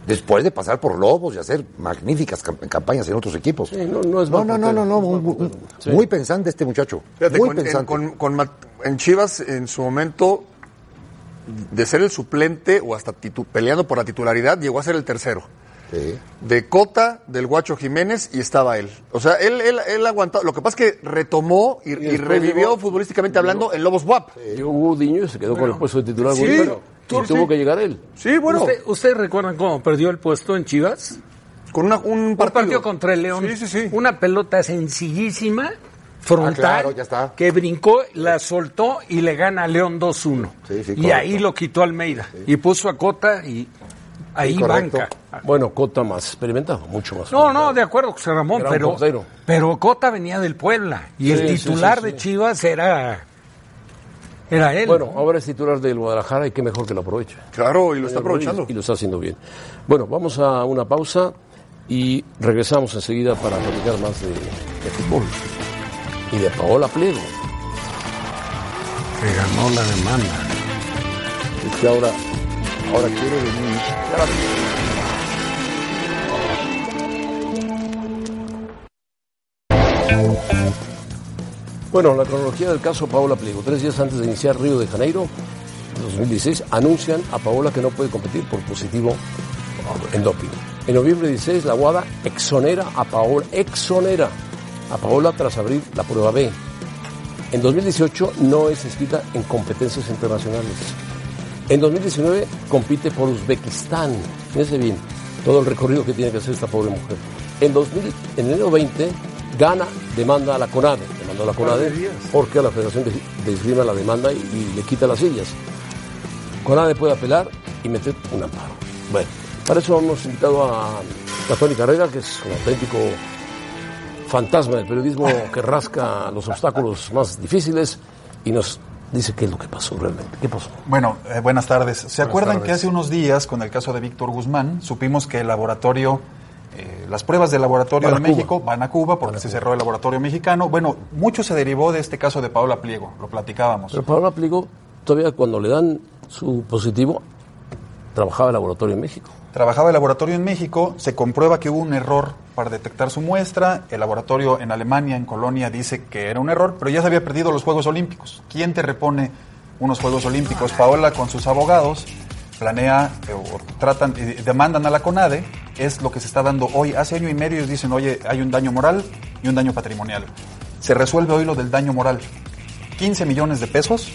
Después de pasar por Lobos y hacer magníficas cam- campañas en otros equipos. Sí, no, no es No, no, no, muy. Sí. pensante este muchacho. Fíjate, muy con, en, pensante. con- con en Chivas, en su momento, de ser el suplente o hasta titu- peleando por la titularidad, llegó a ser el tercero. Sí. De Cota, del Guacho Jiménez y estaba él. O sea, él, él, él aguantó. Lo que pasa es que retomó y, revivió llegó- futbolísticamente hablando en Lobos WAP. Llegó Gudiño y se quedó con el puesto de titular. sí, bueno. tú- y tuvo que llegar él. Sí, bueno, ¿Usted- ¿Ustedes recuerdan cómo perdió el puesto en Chivas? con una- un Un partido. partido contra el León. Sí, sí, sí. Una pelota sencillísima, frontal, Ah, claro, ya está. que brincó, la soltó y le gana a León 2-1. Sí, sí, y correcto. ahí lo quitó Almeida. Y puso a Cota y ahí banca. Bueno, Cota más experimentado, mucho más. No, no, de acuerdo, José Ramón, Gran pero, portero. pero Cota venía del Puebla y Sí, el sí, titular sí, sí. de Chivas era, era él. Bueno, ahora es titular del Guadalajara y qué mejor que lo aproveche. Claro, y lo está aprovechando. Y lo está haciendo bien. Bueno, vamos a una pausa y regresamos enseguida para platicar más de, de fútbol. Y de Paola Pliego. que ganó la demanda. Es que ahora, ahora quiere venir. Bueno, la cronología del caso Paola Pliego. Tres días antes de iniciar Río de Janeiro, 2016, anuncian a Paola que no puede competir por positivo en doping. En noviembre 16, la UADA exonera a Paola, exonera a Paola tras abrir la prueba B. En 2018 no es inscrita en competencias internacionales. En 2019 compite por Uzbekistán. Fíjense bien, todo el recorrido que tiene que hacer esta pobre mujer. En, 2000, en enero 20 gana, demanda a la CONADE, a la CONADE porque a la Federación de, de Esgrima la demanda y, y le quita las sillas. CONADE puede apelar y meter un amparo. Bueno, para eso hemos invitado a, a Tony Carrera, que es un auténtico fantasma del periodismo que rasca los obstáculos más difíciles y nos dice qué es lo que pasó realmente. ¿Qué pasó? Bueno, eh, buenas tardes. ¿Se Buenas acuerdan tardes. que hace unos días, con el caso de Víctor Guzmán, supimos que el laboratorio, eh, las pruebas del laboratorio de. México van a Cuba porque se cerró el laboratorio mexicano? Bueno, mucho se derivó de este caso de Paola Pliego, lo platicábamos. Pero Paola Pliego, todavía cuando le dan su positivo, trabajaba en laboratorio en México. Trabajaba el laboratorio en México, se comprueba que hubo un error para detectar su muestra, el laboratorio en Alemania, en Colonia, dice que era un error, pero ya se había perdido los Juegos Olímpicos. ¿Quién te repone unos Juegos Olímpicos? Paola con sus abogados planea eh, o tratan, y demandan a la CONADE, es lo que se está dando hoy. Hace año y medio ellos dicen, oye, hay un daño moral y un daño patrimonial. Se resuelve hoy lo del daño moral. 15 millones de pesos,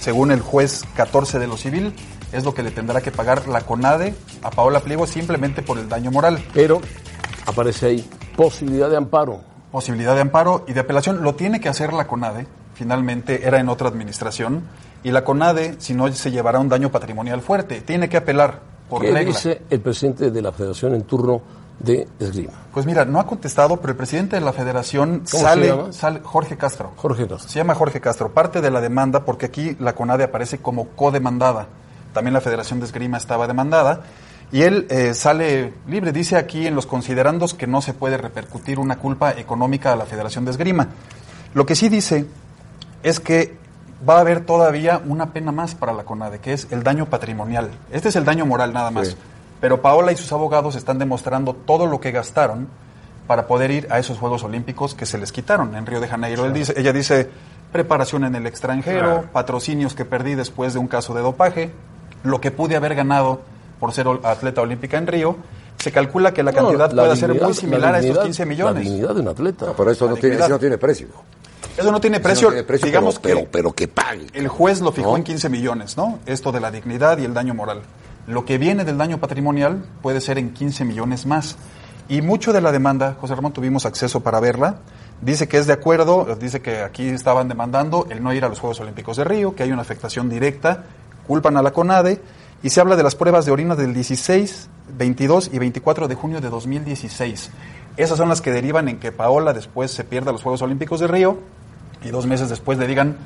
según el juez 14 de lo civil, es lo que le tendrá que pagar la CONADE a Paola Pliego simplemente por el daño moral. Pero aparece ahí posibilidad de amparo. Posibilidad de amparo y de apelación. Lo tiene que hacer la CONADE. Finalmente era en otra administración. Y la CONADE, si no, se llevará un daño patrimonial fuerte. Tiene que apelar por ¿Qué regla. dice el presidente de la Federación en turno de esgrima? Pues mira, no ha contestado, pero el presidente de la federación ¿Cómo sale, sale- Jorge Castro. Jorge Castro. Se llama Jorge Castro. Parte de la demanda, porque aquí la CONADE aparece como codemandada. También la Federación de Esgrima estaba demandada. Y él eh, sale libre. Dice aquí en los considerandos que no se puede repercutir una culpa económica a la Federación de Esgrima. Lo que sí dice es que va a haber todavía una pena más para la CONADE, que es el daño patrimonial. Este es el daño moral nada más. Pero Paola y sus abogados están demostrando todo lo que gastaron para poder ir a esos Juegos Olímpicos que se les quitaron en Río de Janeiro. Él dice, ella dice preparación en el extranjero, Claro. patrocinios que perdí después de un caso de dopaje, lo que pude haber ganado por ser atleta olímpica en Río. Se calcula que la No, cantidad la pueda ser muy similar la a estos dignidad- 15 millones. La dignidad de un atleta. Pero eso no tiene, eso no tiene precio. Eso no tiene precio. no tiene precio, digamos pero, que pero, pero que pague. el juez lo fijó ¿No? en 15 millones, ¿no? Esto de la dignidad y el daño moral. Lo que viene del daño patrimonial puede ser en 15 millones más. Y mucho de la demanda, José Ramón, tuvimos acceso para verla. Dice que es de acuerdo, dice que aquí estaban demandando el no ir a los Juegos Olímpicos de Río, que hay una afectación directa, culpan a la CONADE y se habla de las pruebas de orina del 16, 22 y 24 de junio de 2016. Esas son las que derivan en que Paola después se pierda los Juegos Olímpicos de Río y dos meses después le digan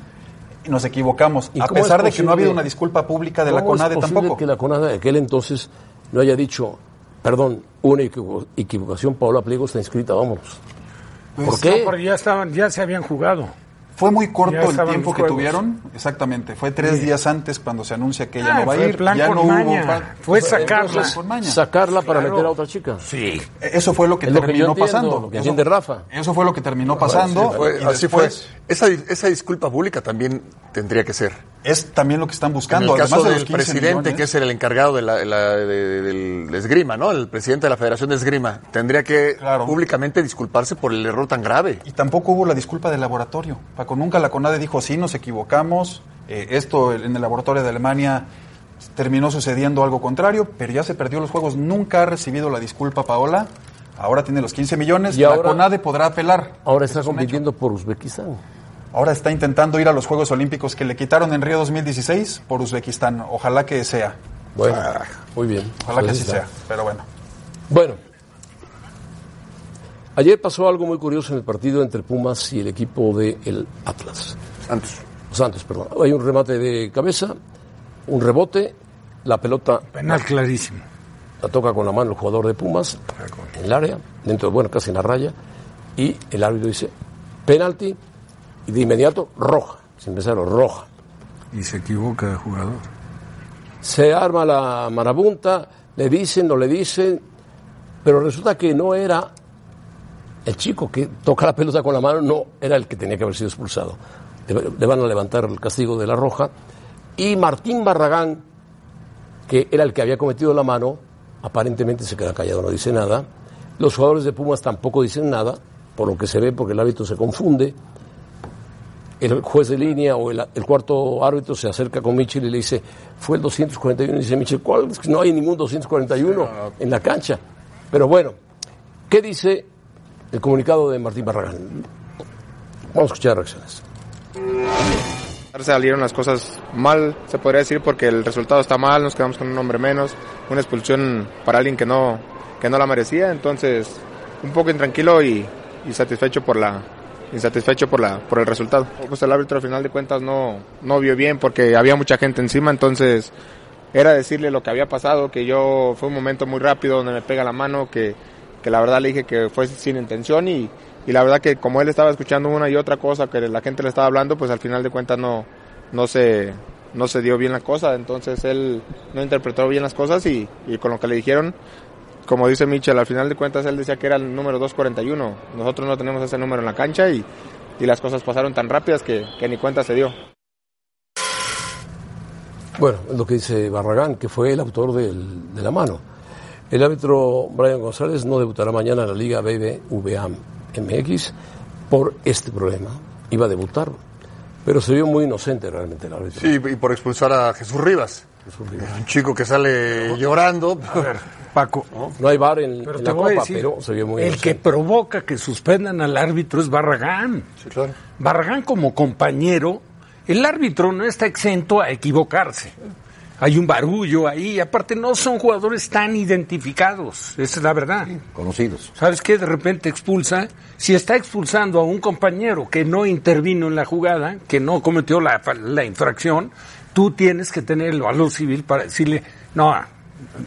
nos equivocamos, ¿Y a es pesar de que no ha habido una disculpa pública de la ¿Cómo es CONADE posible tampoco. que la CONADE de aquel entonces no haya dicho, perdón, una equivo- equivocación, Paola Pliego está inscrita, vámonos? Pues ¿Por qué? No, porque ya estaban, ya se habían jugado. Fue muy corto el tiempo que juegos. tuvieron, exactamente. Fue tres Sí. días antes cuando se anuncia que ella Ah, no va a ir. plan ya con no maña. hubo. Fue sacarla. Sacarla para Claro. meter a otra chica. Sí. Eso fue lo que Es lo que terminó yo entiendo, pasando. lo que eso, Rafa. eso fue lo que terminó pasando. Fue- y así fue. Esa, esa disculpa pública también tendría que ser. Es también lo que están buscando. en el caso además de del los 15 presidente, millones. que es el encargado de la, de la- de- del esgrima, ¿no? El presidente de la Federación de Esgrima, tendría que públicamente disculparse por el error tan grave. Y tampoco hubo la disculpa del laboratorio. Paco, nunca la CONADE dijo, sí, nos equivocamos. eh, esto en el laboratorio de Alemania terminó sucediendo algo contrario, pero ya se perdió los juegos. Nunca ha recibido la disculpa Paola. Ahora tiene los 15 millones. Y la ahora- CONADE podrá apelar. Ahora está compitiendo por Uzbekistán. Ahora está intentando ir a los Juegos Olímpicos que le quitaron en Río 2016 por Uzbekistán. Ojalá que sea. Bueno, muy bien. Ojalá que Pues así está. sea. Pero bueno. Bueno, ayer pasó algo muy curioso en el partido entre Pumas y el equipo de el Atlas. Santos. Santos, perdón. Hay un remate de cabeza, un rebote, la pelota Penal clarísimo. la toca con la mano el jugador de Pumas en el área, dentro, bueno, casi en la raya, y el árbitro dice penalti y de inmediato roja, sin pensarlo, roja. Y se equivoca el jugador. Se arma la marabunta, le dicen, no le dicen, pero resulta que no era el chico que toca la pelota con la mano, no era el que tenía que haber sido expulsado. Le, van a levantar el castigo de la roja. Y Martín Barragán, que era el que había cometido la mano, aparentemente se queda callado, no dice nada. Los jugadores de Pumas tampoco dicen nada, por lo que se ve, porque el árbitro se confunde. El juez de línea o el, el cuarto árbitro se acerca con Michel y le dice, fue el 241. Y dice Michel, ¿cuál? Es que No hay ningún 241 en la cancha. Pero bueno, ¿qué dice el comunicado de Martín Barragán? Vamos a escuchar reacciones. Salieron las cosas mal, se podría decir, porque el resultado está mal, nos quedamos con un hombre menos, una expulsión para alguien que no, que no la merecía, entonces un poco intranquilo y, y satisfecho por la insatisfecho por la por el resultado. Pues el árbitro al final de cuentas no no vio bien porque había mucha gente encima, entonces era decirle lo que había pasado, que yo fue un momento muy rápido donde me pega la mano, que, que la verdad le dije que fue sin intención y, y la verdad que como él estaba escuchando una y otra cosa que la gente le estaba hablando, pues al final de cuentas no, no se, no se dio bien la cosa, entonces él no interpretó bien las cosas y, y con lo que le dijeron, como dice Michel, al final de cuentas él decía que era el número 241, nosotros no tenemos ese número en la cancha y, y las cosas pasaron tan rápidas que, que ni cuenta se dio. Bueno, es lo que dice Barragán, que fue el autor del- de la mano. El árbitro Brian González no debutará mañana en la Liga BBVA MX por este problema. Iba a debutar, pero se vio muy inocente realmente el árbitro. Sí, y por expulsar a Jesús Rivas. Un chico que sale llorando. Paco. No hay bar en, Pero en te la voy a Copa, decir, pero se vio muy el inocente. que provoca que suspendan al árbitro es Barragán. Barragán como compañero, el árbitro no está exento a equivocarse. Hay un barullo ahí, aparte no son jugadores tan identificados, esa es la verdad. Conocidos. ¿Sabes qué? De repente expulsa. Si está expulsando a un compañero que no intervino en la jugada, que no cometió la, la infracción, tú tienes que tener el valor civil para decirle, no.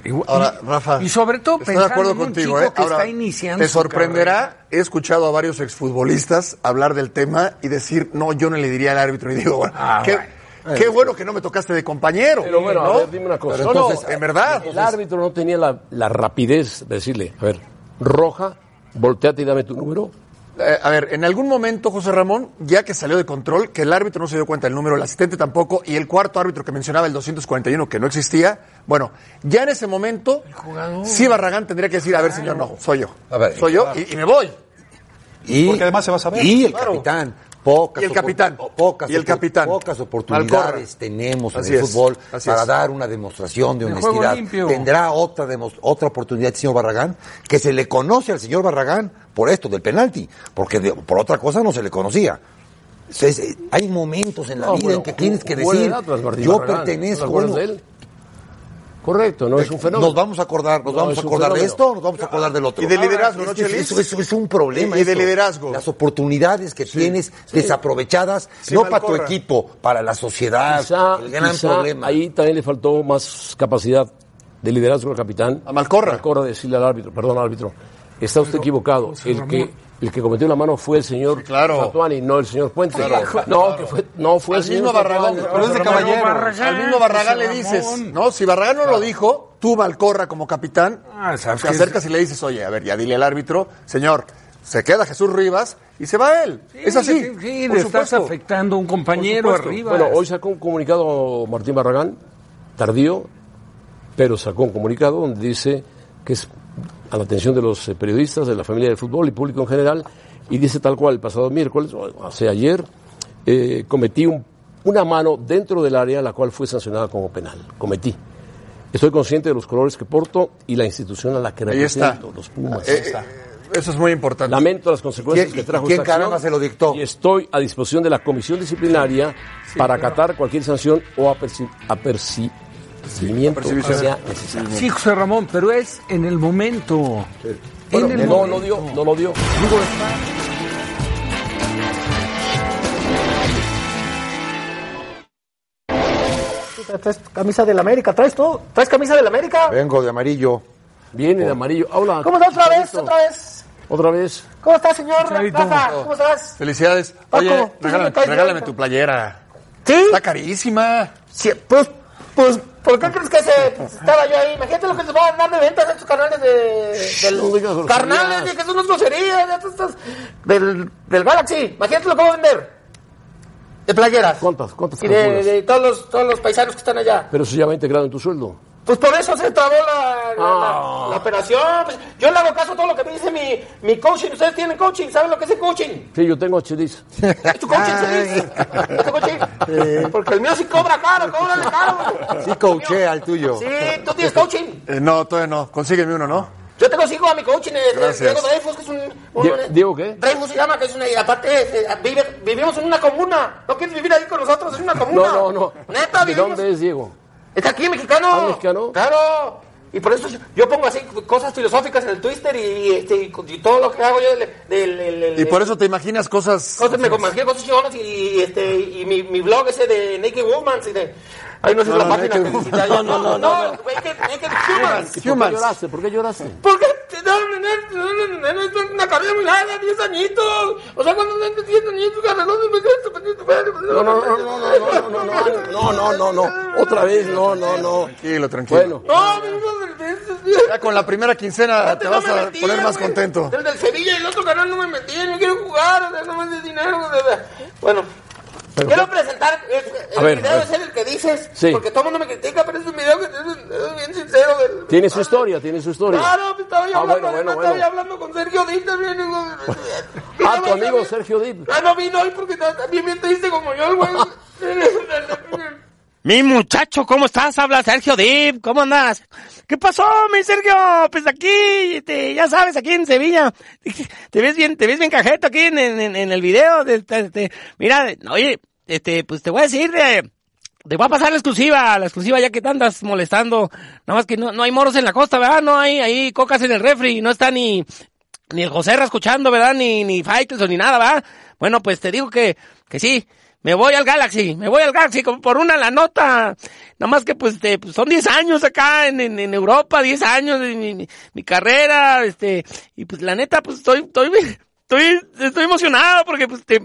igual- Ahora, Rafa. Y sobre todo estoy de pensando acuerdo en un contigo, chico ¿eh? que Ahora, está iniciando Te su sorprenderá, he escuchado a varios exfutbolistas hablar del tema y decir, no, yo no le diría al árbitro. Y digo, bueno, Ah, qué, bueno. qué bueno que no me tocaste de compañero. Pero bueno, ¿no? a ver, dime una cosa. Pero entonces, en verdad. El árbitro no tenía la, la rapidez de decirle, a ver, roja, volteate y dame tu número. Eh, a ver, en algún momento, José Ramón, ya que salió de control, que el árbitro no se dio cuenta del número, el asistente tampoco, y el cuarto árbitro que mencionaba, el 241, que no existía, bueno, ya en ese momento, sí Barragán tendría que decir, a ver, señor, no, soy yo. A ver, soy yo claro. y, y me voy. Y, Porque además se va a saber. Y el Claro. capitán. Pocas Y el capitán. Pocas Y el capitán. Pocas oportunidades tenemos en el es, fútbol para es. dar una demostración de El honestidad. Tendrá otra, otra oportunidad, señor Barragán, que se le conoce al señor Barragán por esto del penalti, porque de- por otra cosa no se le conocía. Entonces, eh, hay momentos en la No, vida bueno, en que tienes que decir, Martín yo pertenezco. ¿No bueno, de él? Correcto, no es un fenómeno. Nos vamos a acordar, nos No, vamos a acordar de esto, nos vamos a acordar del otro. Y de liderazgo, ¿no, Es que Chelis? eso, eso es un problema. Y- de esto. liderazgo. Las oportunidades que tienes desaprovechadas, Sí, no para tu equipo, para la sociedad. Quizá, el gran quizá problema. ahí también le faltó más capacidad de liderazgo al capitán. A Malcorra. Malcorra decirle al árbitro, perdón árbitro, está usted equivocado. El que, el que cometió la mano fue el señor Fatuani, no el señor Puente. Claro. No, que fue, no fue el señor mismo Barragán, Fatuani. pero es de caballero. al mismo Barragán le dices, no, si Barragán no lo dijo, tú Malcorra como capitán, ¿sabes te acercas y le dices, oye, a ver, ya dile al árbitro, señor, se queda Jesús Rivas y se va él. es así. Sí, sí, le estás afectando a un compañero arriba. Bueno, hoy sacó un comunicado Martín Barragán, tardío, pero sacó un comunicado donde dice que es a la atención de los eh, periodistas, de la familia del fútbol y público en general, y dice tal cual, el pasado miércoles, o hace ayer, eh, cometí un- una mano dentro del área, la cual fue sancionada como penal. Cometí. Estoy consciente de los colores que porto y la institución a la que Ahí está. represento, los Pumas. Eh, eh, eso es muy importante. Lamento las consecuencias ¿Quién- que trajo quién esta acción se lo dictó? Y estoy a disposición de la comisión disciplinaria para acatar cualquier sanción o aperci- apercibimiento que sea necesario. Sí, José Ramón, pero es en el momento. Bueno, en el no, momento. no dio, no lo dio. Digo, está- ¿Traes camisa del América? ¿Traes tú? ¿Traes camisa del América? Vengo de amarillo. Viene de amarillo. Habla. ¿Cómo estás otra vez? ¿Otra vez? Otra vez. ¿Cómo estás, señor? Rafa, ¿cómo estás? Felicidades. Paco, Oye, regálame, regálame tu playera. ¿Sí? Está carísima. Sí, pues, pues, ¿por qué crees que se estaba yo ahí? Imagínate lo que se van a dar de ventas estos canales de... Digas groserías. carnales, de que son unas groserías, de estas- estas- del, del Galaxy. Imagínate lo que va a vender. De playeras. ¿Cuántas? ¿Cuántas Y de, calculas? de todos, los, todos los paisanos que están allá. Pero eso ya va integrado en tu sueldo. Pues por eso se trabó la, la, la- la operación. Pues yo le hago caso a todo lo que me dice mi, mi coaching. Ustedes tienen coaching, ¿saben lo que es el coaching? Sí, yo tengo Chelis. ¿Es tu coaching, Chelis? ¿Es tu coaching? Porque el mío sí cobra caro, cóbrale caro. Sí, coachea al tuyo. Sí, ¿tú tienes coaching? Eh, no, todavía no. Consígueme uno, ¿no? Yo te consigo a mi coaching, eh, Gracias. Diego Dreyfus, que es un... un- Die- ¿Diego qué? Dreyfus se llama, que es una... Y aparte, eh, vive- vivimos en una comuna. ¿No quieres vivir ahí con nosotros? Es una comuna. No, no, no. Neta, ¿De vivimos... dónde es Diego? Está aquí, mexicano. ¿Ah, mexicano? Claro. Y por eso yo- pongo así cosas filosóficas en el Twitter y, este, y, y todo lo que hago yo del... del- del- del- Y por eso te imaginas cosas... Cosas, me imagino cosas chingonas y, y, este, y mi, mi blog ese de Naked Woman, y de... Ahí no sé No, la no, página Naked que visita. No, no, no, no, no. Naked, naked Humans. ¿Y ¿Por qué lloraste? ¿Por qué lloraste? Porque te dan una carrera muy larga, 10 añitos. O sea, cuando tengo 10 añitos, carrerón, me No, no, no, no, no, no, no, no, no, no, no, no, otra vez, no, no, no. Tranquilo, tranquilo. Bueno, No, mi hijo del- Ya con la primera quincena te no vas a poner más contento. Del del Sevilla y el otro canal no me metían, yo quiero jugar, no me des dinero. o quiero presentar el, el A ver, video a ver. ese el que dices, Sí. porque todo el mundo me critica, pero es un video que es, es bien sincero. Del, tiene su historia, tiene su historia. Claro, pues, estaba yo Ah, hablando, bueno, bueno, estaba yo bueno. hablando con Sergio Díaz también. y- Ah, tu amigo Sergio Dip. Ah, no vino hoy porque también bien triste como yo, el güey. Mi muchacho, ¿cómo estás? Habla Sergio Dip, ¿cómo andas? ¿Qué pasó, mi Sergio? Pues aquí, este, ya sabes, aquí en Sevilla. Te ves bien, te ves bien cajeto aquí en, en, en el video. de- de- de- mira, oye, este, pues te voy a decir, eh, te voy a pasar la exclusiva, la exclusiva ya que te andas molestando. Nada más que no, no hay moros en la costa, ¿verdad? No hay ahí cocas en el refri, no está ni, ni el Joserra escuchando, ¿verdad? Ni, ni Faitelson ni nada, ¿verdad? Bueno, pues te digo que, que sí. Me voy al Galaxy, me voy al Galaxy como por una la nota. Nada más que pues, este, pues, son 10 años acá en, en, en Europa, 10 años de mi, mi, mi carrera, este, y pues la neta, pues estoy, estoy, estoy, estoy emocionado porque pues te,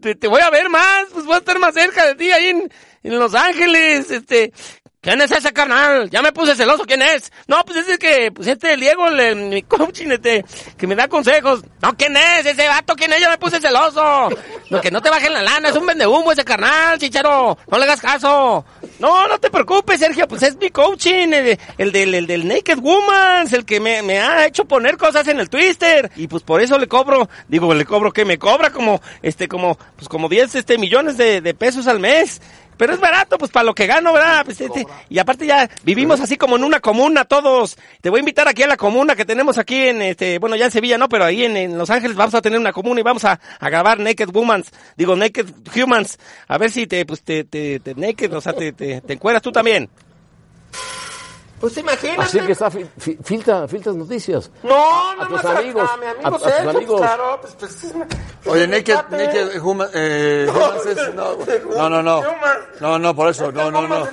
te, te voy a ver más, pues voy a estar más cerca de ti ahí en, en Los Ángeles, este, ¿quién es ese carnal? Ya me puse celoso, ¿quién es? No, pues ese que, pues este Diego, el- mi coaching, este, que me da consejos. No, ¿quién es? Ese vato, ¿quién es? Ya me puse celoso. No, que no te bajen la lana, es un vende humo ese carnal, chicharo, no le hagas caso. No, no te preocupes, Sergio, pues es mi coaching, el, el del, el del Naked Woman, el que me, me ha hecho poner cosas en el Twister, y pues por eso le cobro, digo, le cobro que me cobra como, este, como, pues como 10, este, millones de, de pesos al mes. Pero es barato, pues para lo que gano, ¿verdad? Pues, este, y aparte ya vivimos así como en una comuna todos. Te voy a invitar aquí a la comuna que tenemos aquí en, este, bueno, ya en Sevilla no, pero ahí en, en Los Ángeles vamos a tener una comuna y vamos a, a grabar Naked Womans, digo Naked Humans, a ver si te, pues te, te, te naked, o sea, te, te, te encueras tú también. Pues imagínate. Así que está, fi- fi- filtra, filtras noticias. No, a nada tus más a- amigos, a, mi a- amigo a tus Sergio, pues, amigos. claro, pues, pues, es- Oye, pues, Naked, naked Human, eh, Humans es- no, no, no, no, no, no, por eso, no, no, no.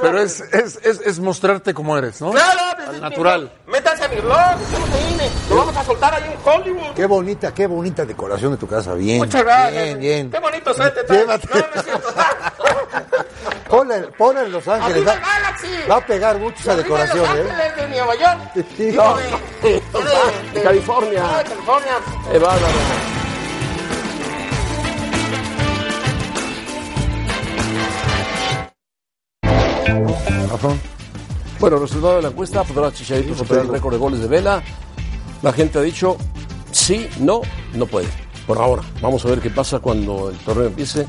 Pero es, es, es, es mostrarte como eres, ¿no? Claro, pues, Al natural. Métanse a mi blog, estamos ahí, lo vamos a soltar ahí en Hollywood. Qué bonita, qué bonita decoración de tu casa. Bien. Muchas gracias. Bien, bien. Qué bonito suéter. traes. Llévate. No, no es cierto. Ponla, en- Los Ángeles. Va a pegar mucho esa Los ¿eh? Ángeles de Nueva York. Sí, Digo, no. de- de- de- California. Ah, de California. Eh, bárbaro. Bueno, resultado de la encuesta, podrá Chicharito superar el récord de goles de Vela. La gente ha dicho sí, no, no puede. Por ahora, vamos a ver qué pasa cuando el torneo empiece.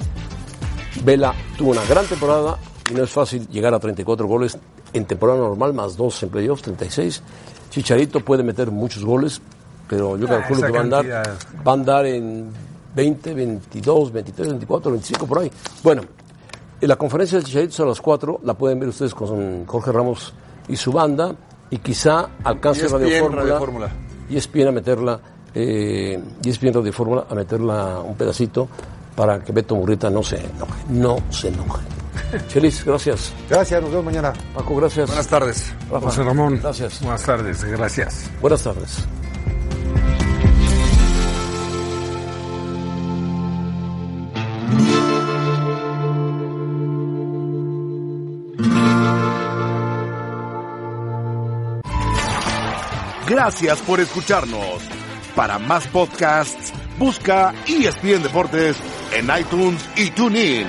Vela tuvo una gran temporada y no es fácil llegar a 34 goles en temporada normal, más dos en playoffs, 36. Chicharito puede meter muchos goles, pero yo Ah, calculo que va a andar, cantidad. va a andar en 20, 22, 23, 24, 25 por ahí. Bueno, en la conferencia de Chicharito es a las 4, la pueden ver ustedes con Jorge Ramos y su banda, y quizá alcance Radio Fórmula. Radio Fórmula. Y ESPN a meterla, eh, y ESPN Radio Fórmula a meterla un pedacito para que Beto Murrieta no se enoje, no se enoje. Chelis, gracias. Gracias, nos vemos mañana. Paco, gracias. Buenas tardes. Rafa, José Ramón. Gracias. Buenas tardes, gracias. Buenas tardes. Gracias por escucharnos. Para más podcasts, busca ESPN Deportes en iTunes y TuneIn.